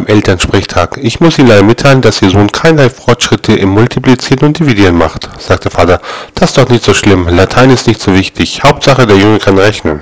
beim Elternsprechtag. Ich muss Ihnen leider mitteilen, dass Ihr Sohn keinerlei Fortschritte im Multiplizieren und Dividieren macht, sagte Vater. Das ist doch nicht so schlimm. Latein ist nicht so wichtig. Hauptsache, der Junge kann rechnen.